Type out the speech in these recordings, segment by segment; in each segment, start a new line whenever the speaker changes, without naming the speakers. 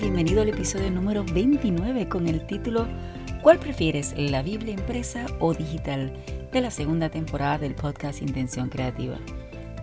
Bienvenido al episodio número 29 con el título ¿Cuál prefieres, la Biblia impresa o digital? de la segunda temporada del podcast Intención Creativa.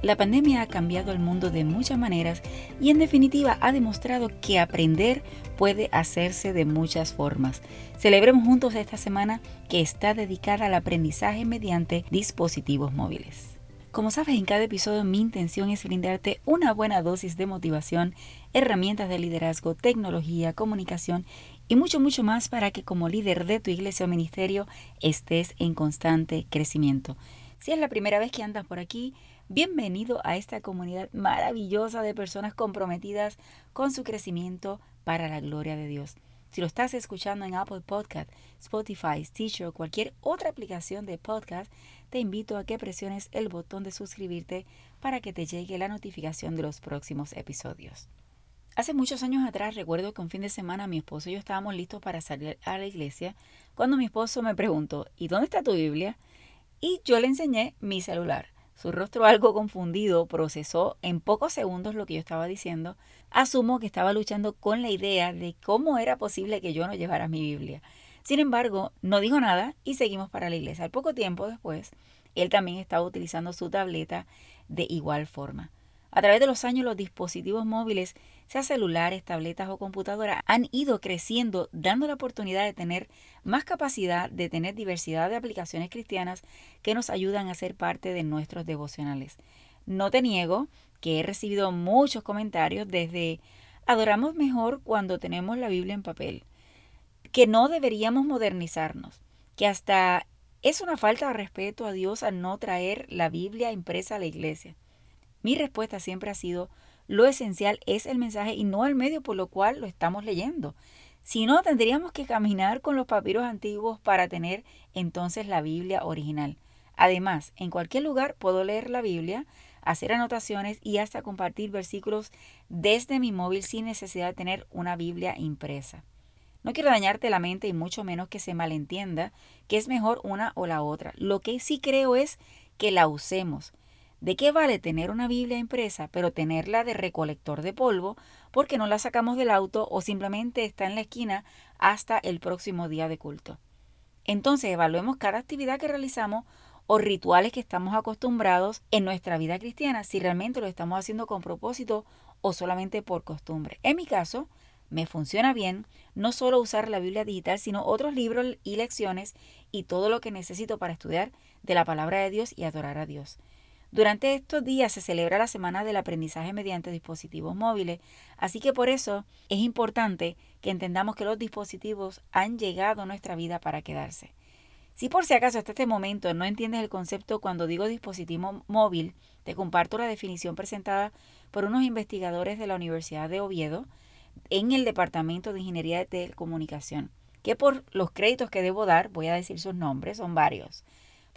La pandemia ha cambiado el mundo de muchas maneras y en definitiva ha demostrado que aprender puede hacerse de muchas formas. Celebremos juntos esta semana que está dedicada al aprendizaje mediante dispositivos móviles. Como sabes, en cada episodio mi intención es brindarte una buena dosis de motivación, herramientas de liderazgo, tecnología, comunicación y mucho, mucho más para que como líder de tu iglesia o ministerio estés en constante crecimiento. Si es la primera vez que andas por aquí, bienvenido a esta comunidad maravillosa de personas comprometidas con su crecimiento para la gloria de Dios. Si lo estás escuchando en Apple Podcast, Spotify, Stitcher o cualquier otra aplicación de podcast, te invito a que presiones el botón de suscribirte para que te llegue la notificación de los próximos episodios. Hace muchos años atrás recuerdo que un fin de semana mi esposo y yo estábamos listos para salir a la iglesia cuando mi esposo me preguntó, ¿y dónde está tu Biblia? Y yo le enseñé mi celular. Su rostro algo confundido procesó en pocos segundos lo que yo estaba diciendo. Asumo que estaba luchando con la idea de cómo era posible que yo no llevara mi Biblia. Sin embargo, no dijo nada y seguimos para la iglesia. Al poco tiempo después, él también estaba utilizando su tableta de igual forma. A través de los años, los dispositivos móviles, sea celulares, tabletas o computadoras, han ido creciendo, dando la oportunidad de tener más capacidad, de tener diversidad de aplicaciones cristianas que nos ayudan a ser parte de nuestros devocionales. No te niego que he recibido muchos comentarios desde adoramos mejor cuando tenemos la Biblia en papel, que no deberíamos modernizarnos, que hasta es una falta de respeto a Dios al no traer la Biblia impresa a la iglesia. Mi respuesta siempre ha sido, lo esencial es el mensaje y no el medio por lo cual lo estamos leyendo. Si no, tendríamos que caminar con los papiros antiguos para tener entonces la Biblia original. Además, en cualquier lugar puedo leer la Biblia, hacer anotaciones y hasta compartir versículos desde mi móvil sin necesidad de tener una Biblia impresa. No quiero dañarte la mente y mucho menos que se malentienda que es mejor una o la otra. Lo que sí creo es que la usemos. ¿De qué vale tener una Biblia impresa, pero tenerla de recolector de polvo porque no la sacamos del auto o simplemente está en la esquina hasta el próximo día de culto? Entonces evaluemos cada actividad que realizamos o rituales que estamos acostumbrados en nuestra vida cristiana, si realmente lo estamos haciendo con propósito o solamente por costumbre. En mi caso, me funciona bien no solo usar la Biblia digital, sino otros libros y lecciones y todo lo que necesito para estudiar de la palabra de Dios y adorar a Dios. Durante estos días se celebra la Semana del Aprendizaje mediante dispositivos móviles, así que por eso es importante que entendamos que los dispositivos han llegado a nuestra vida para quedarse. Si por si acaso hasta este momento no entiendes el concepto cuando digo dispositivo móvil, te comparto la definición presentada por unos investigadores de la Universidad de Oviedo en el Departamento de Ingeniería de Telecomunicación, que por los créditos que debo dar, voy a decir sus nombres, son varios.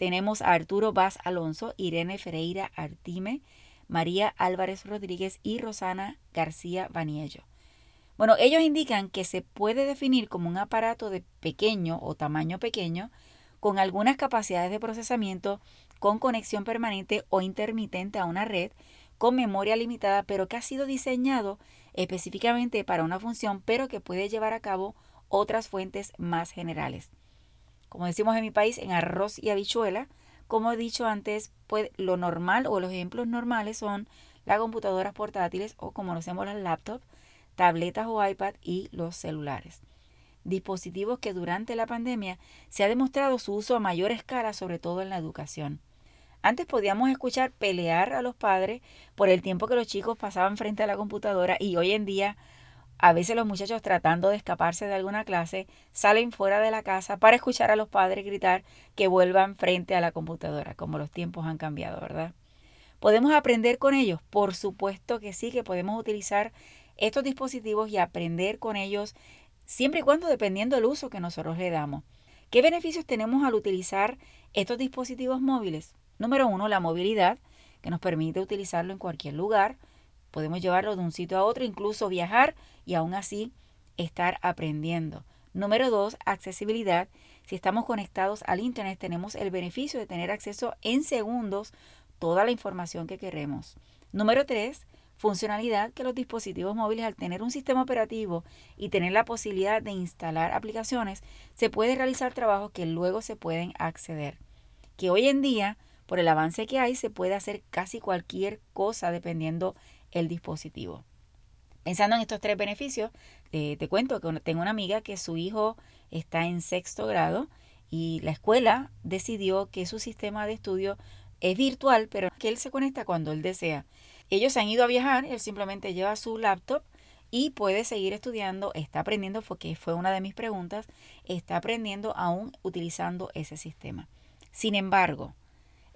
Tenemos a Arturo Vaz Alonso, Irene Ferreira Artime, María Álvarez Rodríguez y Rosana García Baniello. Bueno, ellos indican que se puede definir como un aparato de pequeño o tamaño pequeño con algunas capacidades de procesamiento con conexión permanente o intermitente a una red con memoria limitada, pero que ha sido diseñado específicamente para una función, pero que puede llevar a cabo otras fuentes más generales como decimos en mi país, en arroz y habichuela. Como he dicho antes, pues lo normal o los ejemplos normales son las computadoras portátiles o como conocemos las laptops, tabletas o iPad y los celulares. Dispositivos que durante la pandemia se ha demostrado su uso a mayor escala, sobre todo en la educación. Antes podíamos escuchar pelear a los padres por el tiempo que los chicos pasaban frente a la computadora y hoy en día a veces los muchachos tratando de escaparse de alguna clase salen fuera de la casa para escuchar a los padres gritar que vuelvan frente a la computadora, como los tiempos han cambiado, ¿verdad? ¿Podemos aprender con ellos? Por supuesto que sí, que podemos utilizar estos dispositivos y aprender con ellos siempre y cuando dependiendo del uso que nosotros le damos. ¿Qué beneficios tenemos al utilizar estos dispositivos móviles? Número uno, la movilidad. que nos permite utilizarlo en cualquier lugar. Podemos llevarlo de un sitio a otro, incluso viajar y aún así estar aprendiendo. Número dos, accesibilidad. Si estamos conectados al Internet, tenemos el beneficio de tener acceso en segundos toda la información que queremos. Número tres, funcionalidad que los dispositivos móviles al tener un sistema operativo y tener la posibilidad de instalar aplicaciones, se puede realizar trabajos que luego se pueden acceder. Que hoy en día, por el avance que hay, se puede hacer casi cualquier cosa dependiendo el dispositivo. Pensando en estos tres beneficios, te cuento que tengo una amiga que su hijo está en sexto grado y la escuela decidió que su sistema de estudio es virtual, pero que él se conecta cuando él desea. Ellos han ido a viajar, él simplemente lleva su laptop y puede seguir estudiando, está aprendiendo, porque fue una de mis preguntas, está aprendiendo aún utilizando ese sistema. Sin embargo,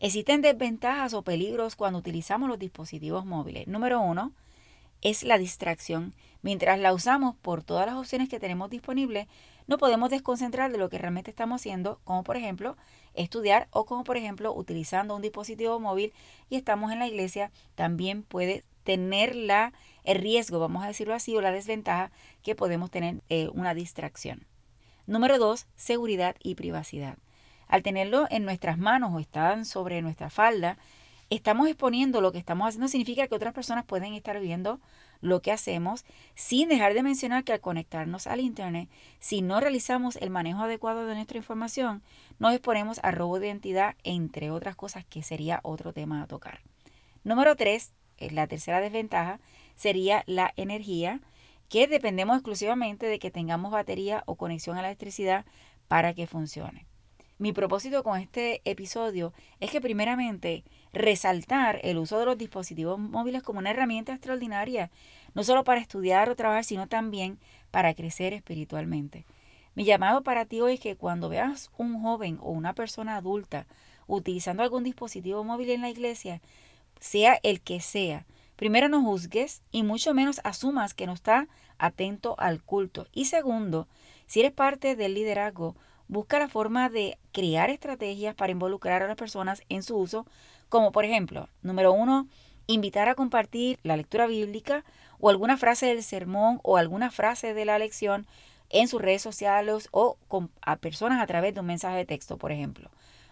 existen desventajas o peligros cuando utilizamos los dispositivos móviles. Número uno, es la distracción. Mientras la usamos por todas las opciones que tenemos disponibles, no podemos desconcentrar de lo que realmente estamos haciendo, como por ejemplo estudiar o como por ejemplo utilizando un dispositivo móvil y estamos en la iglesia, también puede tener la, el riesgo, vamos a decirlo así, o la desventaja que podemos tener eh, una distracción. Número dos, seguridad y privacidad. Al tenerlo en nuestras manos o están sobre nuestra falda, estamos exponiendo lo que estamos haciendo, significa que otras personas pueden estar viendo lo que hacemos, sin dejar de mencionar que al conectarnos al Internet, si no realizamos el manejo adecuado de nuestra información, nos exponemos a robo de identidad, entre otras cosas que sería otro tema a tocar. Número tres, la tercera desventaja, sería la energía, que dependemos exclusivamente de que tengamos batería o conexión a la electricidad para que funcione. Mi propósito con este episodio es que primeramente resaltar el uso de los dispositivos móviles como una herramienta extraordinaria, no solo para estudiar o trabajar, sino también para crecer espiritualmente. Mi llamado para ti hoy es que cuando veas un joven o una persona adulta utilizando algún dispositivo móvil en la iglesia, sea el que sea, primero no juzgues y mucho menos asumas que no está atento al culto. Y segundo, si eres parte del liderazgo, busca la forma de crear estrategias para involucrar a las personas en su uso, como por ejemplo, número uno, invitar a compartir la lectura bíblica o alguna frase del sermón o alguna frase de la lección en sus redes sociales o con, a personas a través de un mensaje de texto, por ejemplo.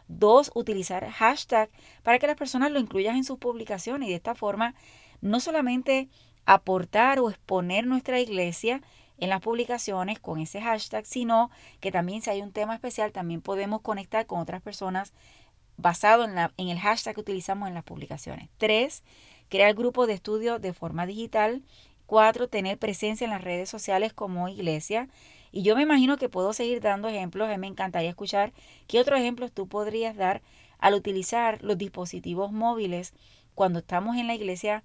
Dos, utilizar hashtag para que las personas lo incluyan en sus publicaciones y de esta forma no solamente aportar o exponer nuestra iglesia, en las publicaciones con ese hashtag, sino que también si hay un tema especial, también podemos conectar con otras personas basado en, la, en el hashtag que utilizamos en las publicaciones. Tres, crear grupos de estudio de forma digital. Cuatro, tener presencia en las redes sociales como iglesia. Y yo me imagino que puedo seguir dando ejemplos. A mí me encantaría escuchar qué otros ejemplos tú podrías dar al utilizar los dispositivos móviles cuando estamos en la iglesia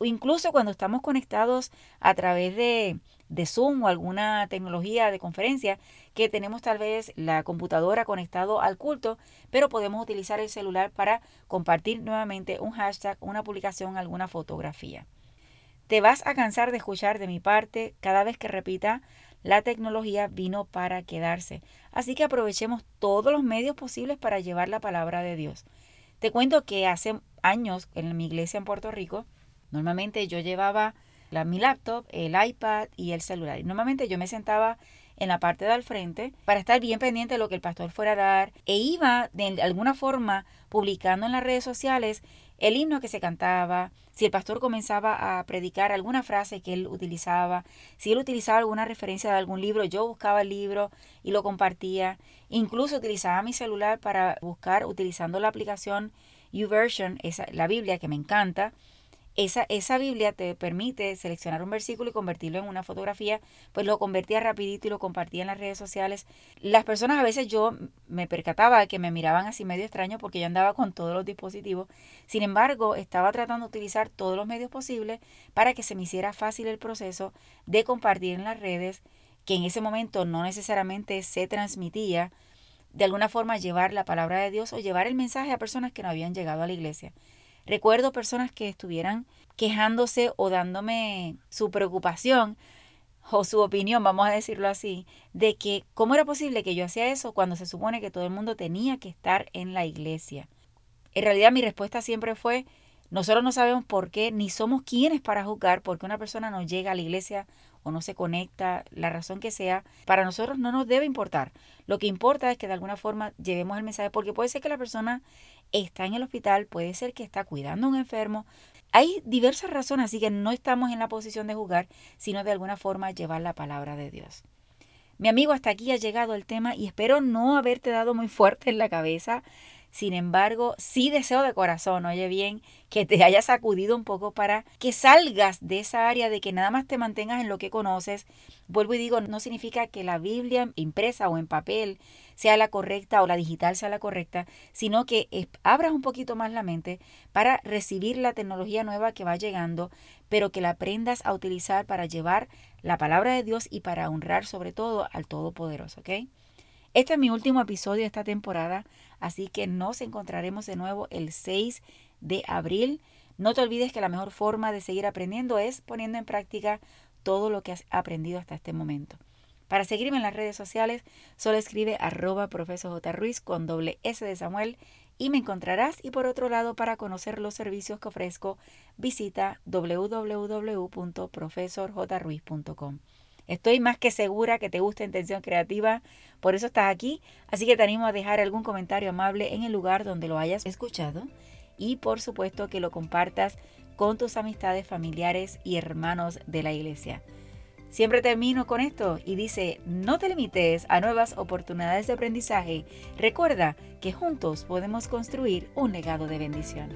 incluso cuando estamos conectados a través de, de Zoom o alguna tecnología de conferencia que tenemos tal vez la computadora conectado al culto, pero podemos utilizar el celular para compartir nuevamente un hashtag, una publicación, alguna fotografía. Te vas a cansar de escuchar de mi parte cada vez que repita la tecnología vino para quedarse. Así que aprovechemos todos los medios posibles para llevar la palabra de Dios. Te cuento que hace años en mi iglesia en Puerto Rico, normalmente yo llevaba la, mi laptop, el iPad y el celular. Normalmente yo me sentaba en la parte del frente para estar bien pendiente de lo que el pastor fuera a dar e iba de alguna forma publicando en las redes sociales el himno que se cantaba, si el pastor comenzaba a predicar alguna frase que él utilizaba, si él utilizaba alguna referencia de algún libro, yo buscaba el libro y lo compartía. Incluso utilizaba mi celular para buscar utilizando la aplicación YouVersion, esa, la Biblia que me encanta, esa, esa Biblia te permite seleccionar un versículo y convertirlo en una fotografía, pues lo convertía rapidito y lo compartía en las redes sociales. Las personas a veces yo me percataba de que me miraban así medio extraño porque yo andaba con todos los dispositivos. Sin embargo, estaba tratando de utilizar todos los medios posibles para que se me hiciera fácil el proceso de compartir en las redes, que en ese momento no necesariamente se transmitía, de alguna forma llevar la palabra de Dios o llevar el mensaje a personas que no habían llegado a la iglesia. Recuerdo personas que estuvieran quejándose o dándome su preocupación o su opinión, vamos a decirlo así, de que cómo era posible que yo hacía eso cuando se supone que todo el mundo tenía que estar en la iglesia. En realidad mi respuesta siempre fue, Nosotros no sabemos por qué, ni somos quienes para juzgar porque una persona no llega a la iglesia o no se conecta, la razón que sea, para nosotros no nos debe importar. Lo que importa es que de alguna forma llevemos el mensaje, porque puede ser que la persona está en el hospital, puede ser que está cuidando a un enfermo. Hay diversas razones, así que no estamos en la posición de juzgar, sino de alguna forma llevar la palabra de Dios. Mi amigo, hasta aquí ha llegado el tema y espero no haberte dado muy fuerte en la cabeza. Sin embargo, sí deseo de corazón, oye bien, que te haya sacudido un poco para que salgas de esa área de que nada más te mantengas en lo que conoces. Vuelvo y digo, no significa que la Biblia impresa o en papel sea la correcta o la digital sea la correcta, sino que abras un poquito más la mente para recibir la tecnología nueva que va llegando, pero que la aprendas a utilizar para llevar la palabra de Dios y para honrar sobre todo al Todopoderoso, ¿ok? Este es mi último episodio de esta temporada, así que nos encontraremos de nuevo el 6 de abril. No te olvides que la mejor forma de seguir aprendiendo es poniendo en práctica todo lo que has aprendido hasta este momento. Para seguirme en las redes sociales, solo escribe arroba profesor J. Con doble S de Samuel y me encontrarás. Y por otro lado, para conocer los servicios que ofrezco, visita www.profesorjruiz.com. Estoy más que segura que te gusta Intención Creativa, por eso estás aquí, así que te animo a dejar algún comentario amable en el lugar donde lo hayas escuchado y por supuesto que lo compartas con tus amistades, familiares y hermanos de la iglesia. Siempre termino con esto y dice, no te limites a nuevas oportunidades de aprendizaje. Recuerda que juntos podemos construir un legado de bendición.